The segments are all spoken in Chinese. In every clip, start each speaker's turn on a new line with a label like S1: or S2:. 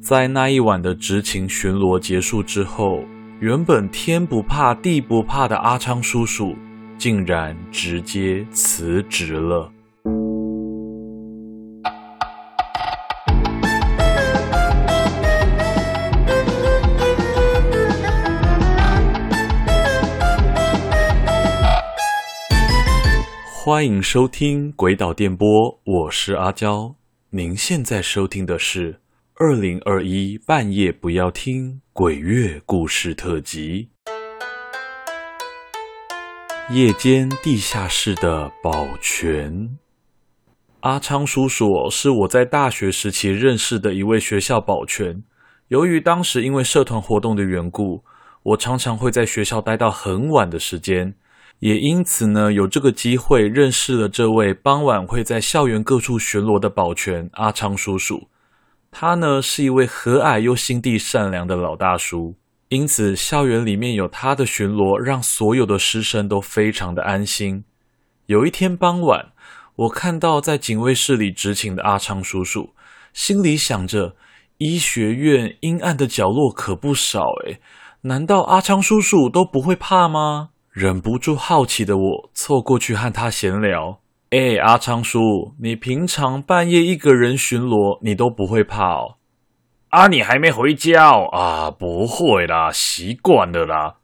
S1: 在那一晚的执勤巡逻结束之后，原本天不怕地不怕的阿昌叔叔，竟然直接辞职了。欢迎收听《鬼岛电波》，我是阿娇。您现在收听的是二零二一半夜不要听鬼月故事特辑。夜间地下室的保全。阿昌叔叔是我在大学时期认识的一位学校保全。由于当时因为社团活动的缘故，我常常会在学校待到很晚的时间。也因此呢，有这个机会认识了这位傍晚会在校园各处巡逻的保全阿昌叔叔。他呢是一位和蔼又心地善良的老大叔，因此校园里面有他的巡逻，让所有的师生都非常的安心。有一天傍晚，我看到在警卫室里执勤的阿昌叔叔，心里想着，医学院阴暗的角落可不少诶，难道阿昌叔叔都不会怕吗？忍不住好奇的我凑过去和他闲聊。哎，阿昌叔，你平常半夜一个人巡逻，你都不会怕哦？
S2: 啊，你还没回家哦？啊，不会啦，习惯了啦。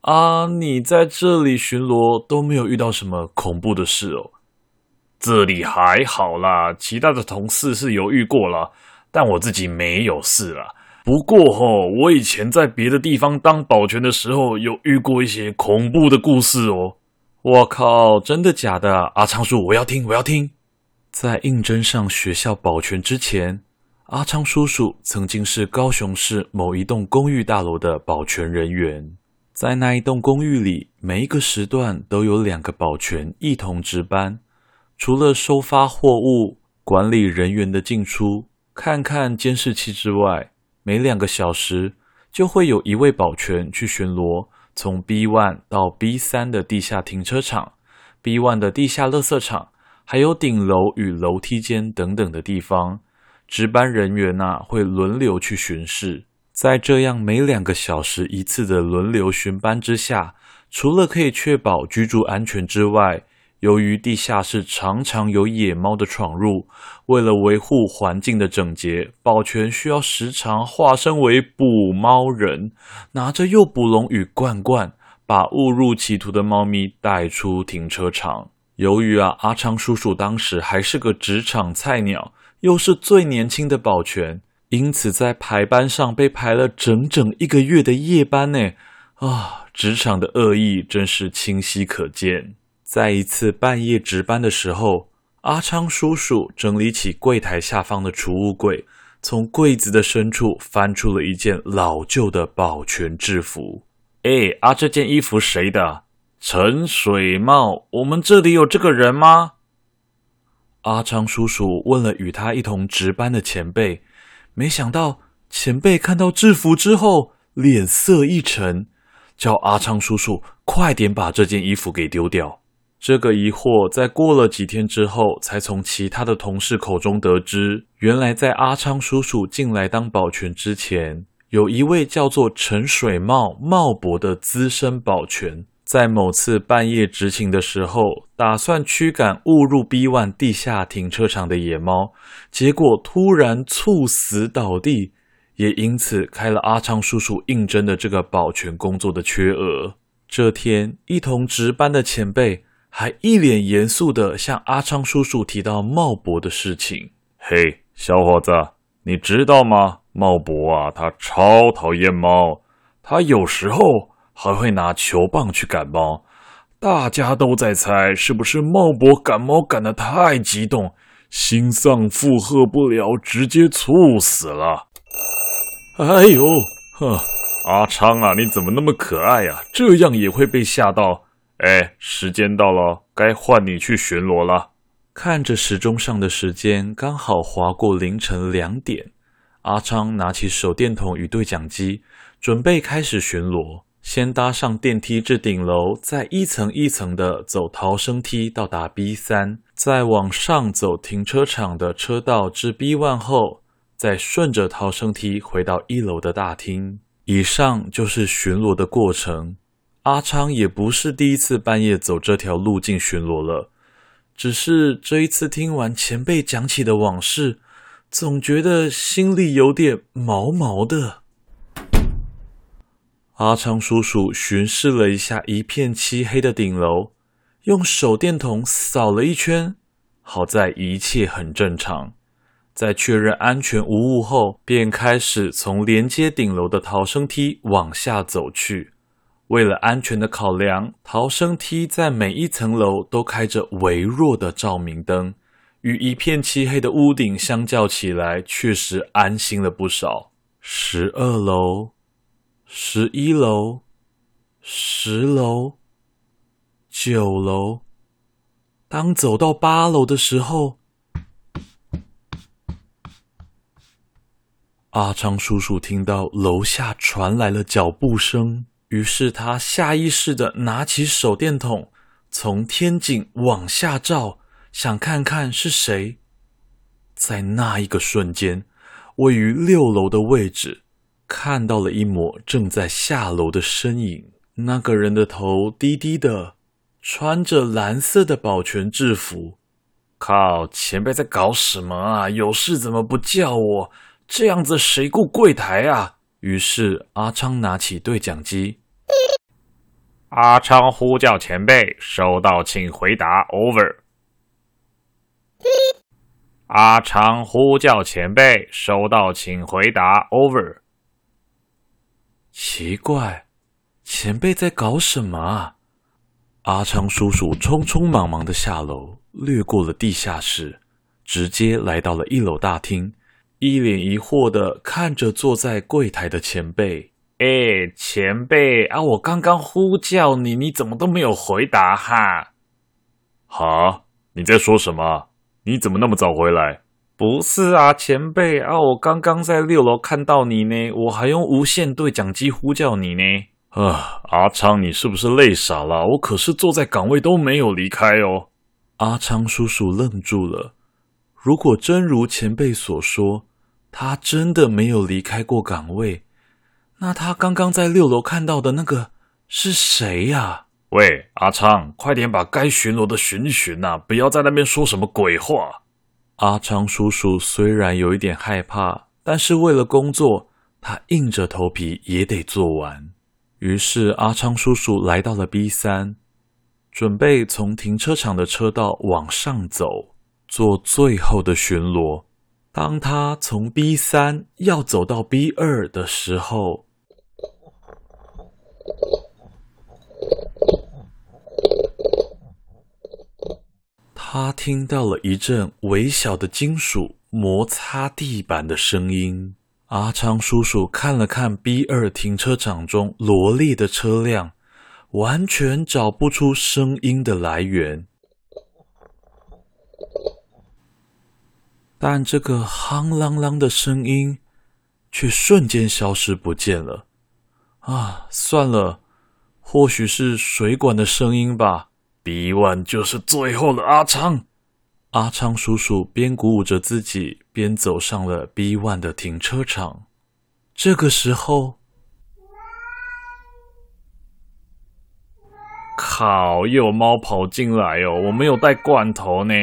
S1: 啊，你在这里巡逻都没有遇到什么恐怖的事哦？
S2: 这里还好啦，其他的同事是有遇过了，但我自己没有事啦。不过齁，我以前在别的地方当保全的时候，有遇过一些恐怖的故事哦。
S1: 我靠，真的假的？阿昌叔，我要听，我要听。在应征上学校保全之前，阿昌叔叔曾经是高雄市某一栋公寓大楼的保全人员。在那一栋公寓里，每一个时段都有两个保全一同值班，除了收发货物、管理人员的进出、看看监视器之外。每两个小时就会有一位保全去巡逻，从 B one 到 B 三的地下停车场、B one 的地下垃圾场，还有顶楼与楼梯间等等的地方，值班人员呐、会轮流去巡视。在这样每两个小时一次的轮流巡班之下，除了可以确保居住安全之外，由于地下室常常有野猫的闯入，为了维护环境的整洁，保全需要时常化身为捕猫人，拿着诱捕笼与罐罐，把误入歧途的猫咪带出停车场。由于啊，阿昌叔叔当时还是个职场菜鸟，又是最年轻的保全，因此在排班上被排了整整一个月的夜班呢。啊，职场的恶意真是清晰可见。在一次半夜值班的时候，阿昌叔叔整理起柜台下方的储物柜，从柜子的深处翻出了一件老旧的保全制服。
S2: 哎，啊，这件衣服谁的？陈水茂，我们这里有这个人吗？
S1: 阿昌叔叔问了与他一同值班的前辈，没想到前辈看到制服之后，脸色一沉，叫阿昌叔叔快点把这件衣服给丢掉。这个疑惑在过了几天之后，才从其他的同事口中得知，原来在阿昌叔叔进来当保全之前，有一位叫做陈水茂茂伯的资深保全，在某次半夜执勤的时候，打算驱赶误入 B one 地下停车场的野猫，结果突然猝死倒地，也因此开了阿昌叔叔应征的这个保全工作的缺额。这天，一同值班的前辈。还一脸严肃地向阿昌叔叔提到茂伯的事情。
S2: 嘿，小伙子，你知道吗？茂伯啊，他超讨厌猫，他有时候还会拿球棒去赶猫。大家都在猜，是不是茂伯赶猫赶得太激动，心脏负荷不了，直接猝死了。
S1: 哎呦，哼，阿昌啊，你怎么那么可爱呀？这样也会被吓到。
S2: 哎，时间到了，该换你去巡逻了。
S1: 看着时钟上的时间，刚好划过凌晨两点。阿昌拿起手电筒与对讲机，准备开始巡逻。先搭上电梯至顶楼，再一层一层的走逃生梯到达 B 三，再往上走停车场的车道至 B one 后，再顺着逃生梯回到一楼的大厅。以上就是巡逻的过程。阿昌也不是第一次半夜走这条路径巡逻了，只是这一次听完前辈讲起的往事，总觉得心里有点毛毛的。阿昌叔叔巡视了一下一片漆黑的顶楼，用手电筒扫了一圈，好在一切很正常。在确认安全无误后，便开始从连接顶楼的逃生梯往下走去。为了安全的考量，逃生梯在每一层楼都开着微弱的照明灯，与一片漆黑的屋顶相较起来，确实安心了不少。十二楼。十一楼、十楼、九楼。当走到八楼的时候，阿昌叔叔听到楼下传来了脚步声，于是他下意识地拿起手电筒，从天井往下照，想看看是谁。在那一个瞬间，位于六楼的位置。看到了一抹正在下楼的身影，那个人的头低低的，穿着蓝色的保全制服。
S2: 靠，前辈在搞什么啊？有事怎么不叫我？这样子谁顾柜台啊？
S1: 于是阿昌拿起对讲机，
S2: 阿昌呼叫前辈，收到，请回答，over。阿昌呼叫前辈，收到，请回答，over。
S1: 奇怪，前辈在搞什么啊？阿昌叔叔匆匆忙忙的下楼，掠过了地下室，直接来到了一楼大厅，一脸疑惑的看着坐在柜台的前辈。
S2: 哎，前辈啊，我刚刚呼叫你，你怎么都没有回答哈？
S3: 哈？你在说什么？你怎么那么早回来？
S2: 不是啊，前辈啊，我刚刚在六楼看到你呢，我还用无线对讲机呼叫你呢。
S3: 啊，阿昌，你是不是累傻了？我可是坐在岗位都没有离开哦。
S1: 阿昌叔叔愣住了。如果真如前辈所说，他真的没有离开过岗位，那他刚刚在六楼看到的那个是谁呀？
S3: 喂，阿昌，快点把该巡逻的巡一巡呐，不要在那边说什么鬼话。
S1: 阿昌叔叔虽然有一点害怕，但是为了工作，他硬着头皮也得做完。于是阿昌叔叔来到了 B 三，准备从停车场的车道往上走，做最后的巡逻。当他从 B 三要走到 B 二的时候，他听到了一阵微小的金属摩擦地板的声音。阿昌叔叔看了看 B 二停车场中罗莉的车辆，完全找不出声音的来源。但这个夯啷啷的声音却瞬间消失不见了。啊，算了，或许是水管的声音吧。
S3: B one 就是最后的阿昌。
S1: 阿昌叔叔边鼓舞着自己，边走上了 B one 的停车场。这个时候，
S2: 靠！又有猫跑进来哦！我没有带罐头呢。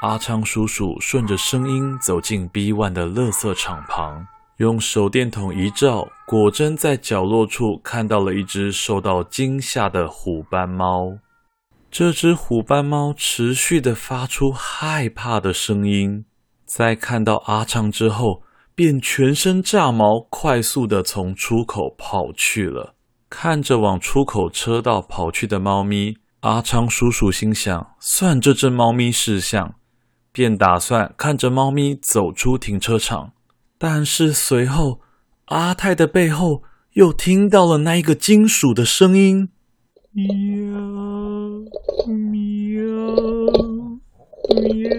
S1: 阿昌叔叔顺着声音走进 B one 的垃圾场旁，用手电筒一照，果真在角落处看到了一只受到惊吓的虎斑猫。这只虎斑猫持续地发出害怕的声音，在看到阿昌之后，便全身炸毛，快速地从出口跑去了。看着往出口车道跑去的猫咪，阿昌叔叔心想：算这只猫咪识相，便打算看着猫咪走出停车场。但是随后，阿泰的背后又听到了那一个金属的声音。喵喵喵！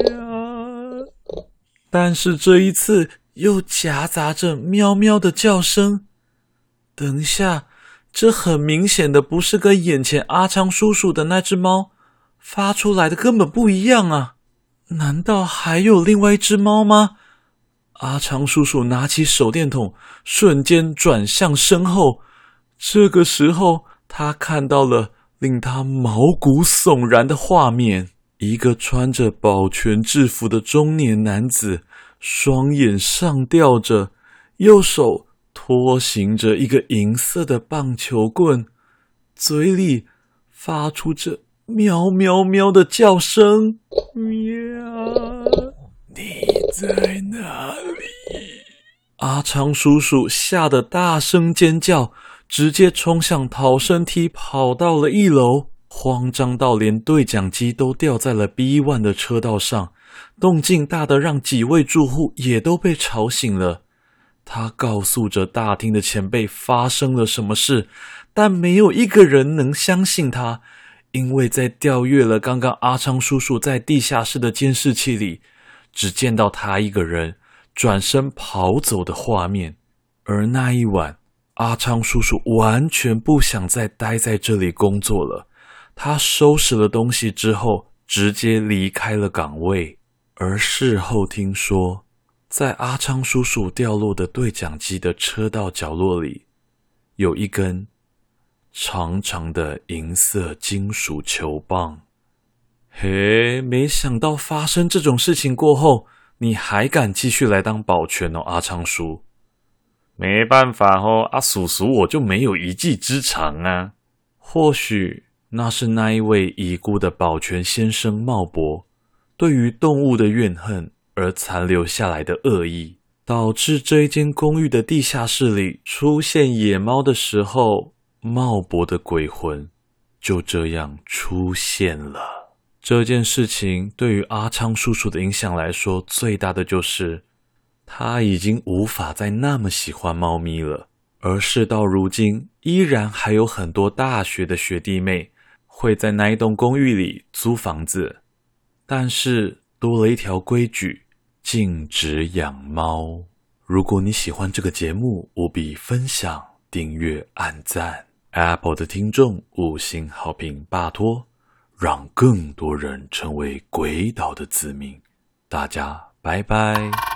S1: 但是这一次又夹杂着喵喵的叫声。等一下，这很明显的不是跟眼前阿昌叔叔的那只猫发出来的根本不一样啊！难道还有另外一只猫吗？阿昌叔叔拿起手电筒，瞬间转向身后。这个时候，他看到了令他毛骨悚然的画面：一个穿着保全制服的中年男子，双眼上吊着，右手拖行着一个银色的棒球棍，嘴里发出着喵喵喵的叫声。喵。你在哪里？阿昌叔叔吓得大声尖叫，直接冲向逃生梯，跑到了一楼，慌张到连对讲机都掉在了 B1 的车道上，动静大得让几位住户也都被吵醒了。他告诉着大厅的前辈发生了什么事，但没有一个人能相信他，因为在调阅了刚刚阿昌叔叔在地下室的监视器里。只见到他一个人转身跑走的画面，而那一晚，阿昌叔叔完全不想再待在这里工作了。他收拾了东西之后，直接离开了岗位。而事后听说，在阿昌叔叔掉落的对讲机的车道角落里，有一根长长的银色金属球棒。嘿，没想到发生这种事情过后，你还敢继续来当保全哦，阿昌叔。
S3: 没办法哦，阿叔叔我就没有一技之长啊。
S1: 或许那是那一位已故的保全先生茂伯对于动物的怨恨而残留下来的恶意，导致这一间公寓的地下室里出现野猫的时候，茂伯的鬼魂就这样出现了。这件事情对于阿昌叔叔的影响来说，最大的就是他已经无法再那么喜欢猫咪了。而事到如今，依然还有很多大学的学弟妹会在那一栋公寓里租房子，但是多了一条规矩，禁止养猫。如果你喜欢这个节目，务必分享、订阅、按赞。Apple 的听众五星好评，拜托。让更多人成为鬼岛的子民，大家拜拜。